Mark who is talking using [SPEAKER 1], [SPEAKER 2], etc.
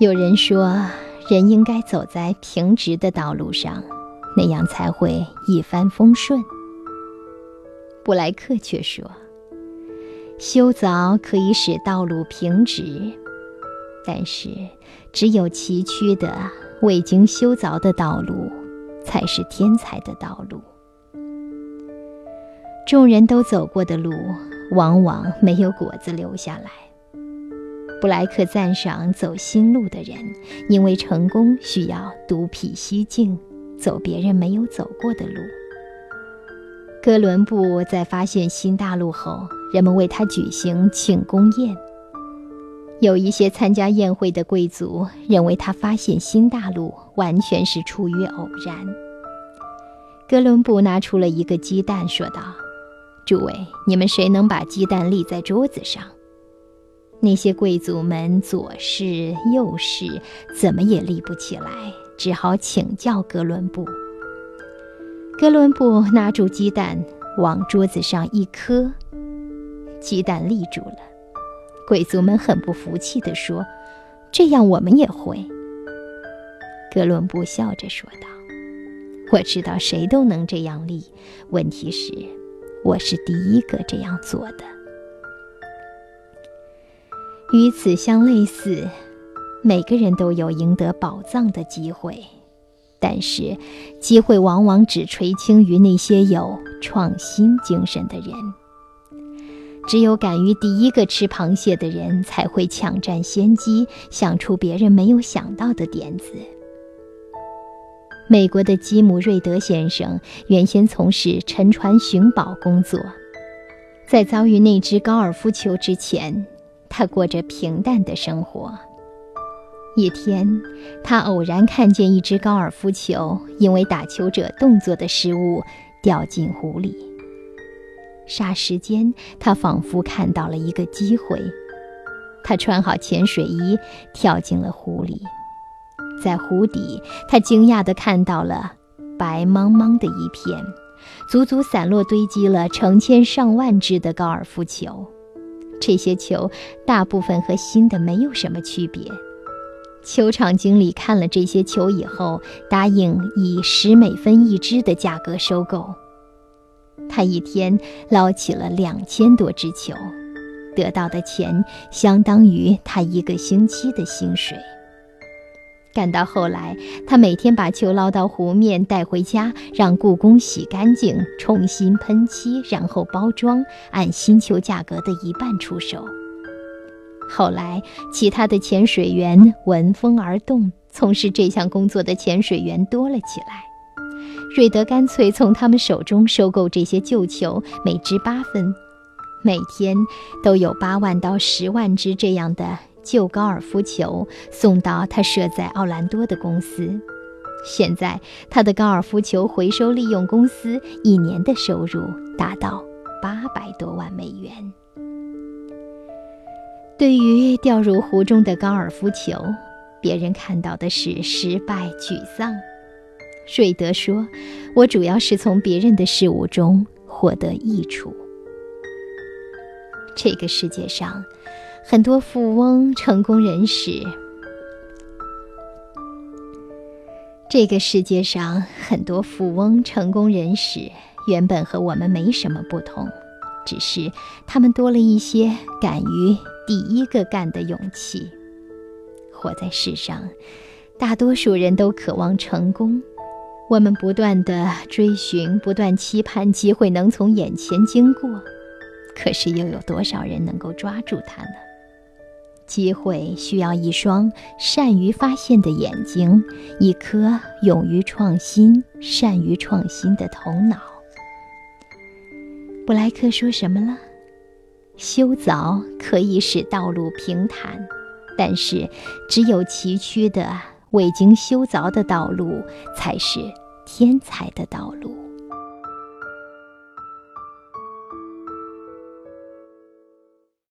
[SPEAKER 1] 有人说，人应该走在平直的道路上，那样才会一帆风顺。布莱克却说，修凿可以使道路平直，但是只有崎岖的、未经修凿的道路，才是天才的道路。众人都走过的路，往往没有果子留下来。布莱克赞赏走新路的人，因为成功需要独辟蹊径，走别人没有走过的路。哥伦布在发现新大陆后，人们为他举行庆功宴。有一些参加宴会的贵族认为他发现新大陆完全是出于偶然。哥伦布拿出了一个鸡蛋，说道：“诸位，你们谁能把鸡蛋立在桌子上？”那些贵族们左试右试，怎么也立不起来，只好请教哥伦布。哥伦布拿住鸡蛋，往桌子上一磕，鸡蛋立住了。贵族们很不服气地说：“这样我们也会。”哥伦布笑着说道：“我知道谁都能这样立，问题是，我是第一个这样做的。”与此相类似，每个人都有赢得宝藏的机会，但是机会往往只垂青于那些有创新精神的人。只有敢于第一个吃螃蟹的人，才会抢占先机，想出别人没有想到的点子。美国的基姆·瑞德先生原先从事沉船寻宝工作，在遭遇那只高尔夫球之前。他过着平淡的生活。一天，他偶然看见一只高尔夫球因为打球者动作的失误掉进湖里。霎时间，他仿佛看到了一个机会。他穿好潜水衣，跳进了湖里。在湖底，他惊讶地看到了白茫茫的一片，足足散落堆积了成千上万只的高尔夫球。这些球大部分和新的没有什么区别。球场经理看了这些球以后，答应以十美分一只的价格收购。他一天捞起了两千多只球，得到的钱相当于他一个星期的薪水。干到后来，他每天把球捞到湖面带回家，让故宫洗干净，重新喷漆，然后包装，按新球价格的一半出售。后来，其他的潜水员闻风而动，从事这项工作的潜水员多了起来。瑞德干脆从他们手中收购这些旧球，每只八分，每天都有八万到十万只这样的。旧高尔夫球送到他设在奥兰多的公司。现在，他的高尔夫球回收利用公司一年的收入达到八百多万美元。对于掉入湖中的高尔夫球，别人看到的是失败、沮丧。瑞德说：“我主要是从别人的事物中获得益处。”这个世界上。很多富翁、成功人士，这个世界上很多富翁、成功人士原本和我们没什么不同，只是他们多了一些敢于第一个干的勇气。活在世上，大多数人都渴望成功，我们不断的追寻，不断期盼机会能从眼前经过，可是又有多少人能够抓住它呢？机会需要一双善于发现的眼睛，一颗勇于创新、善于创新的头脑。布莱克说什么了？修凿可以使道路平坦，但是只有崎岖的、未经修凿的道路才是天才的道路。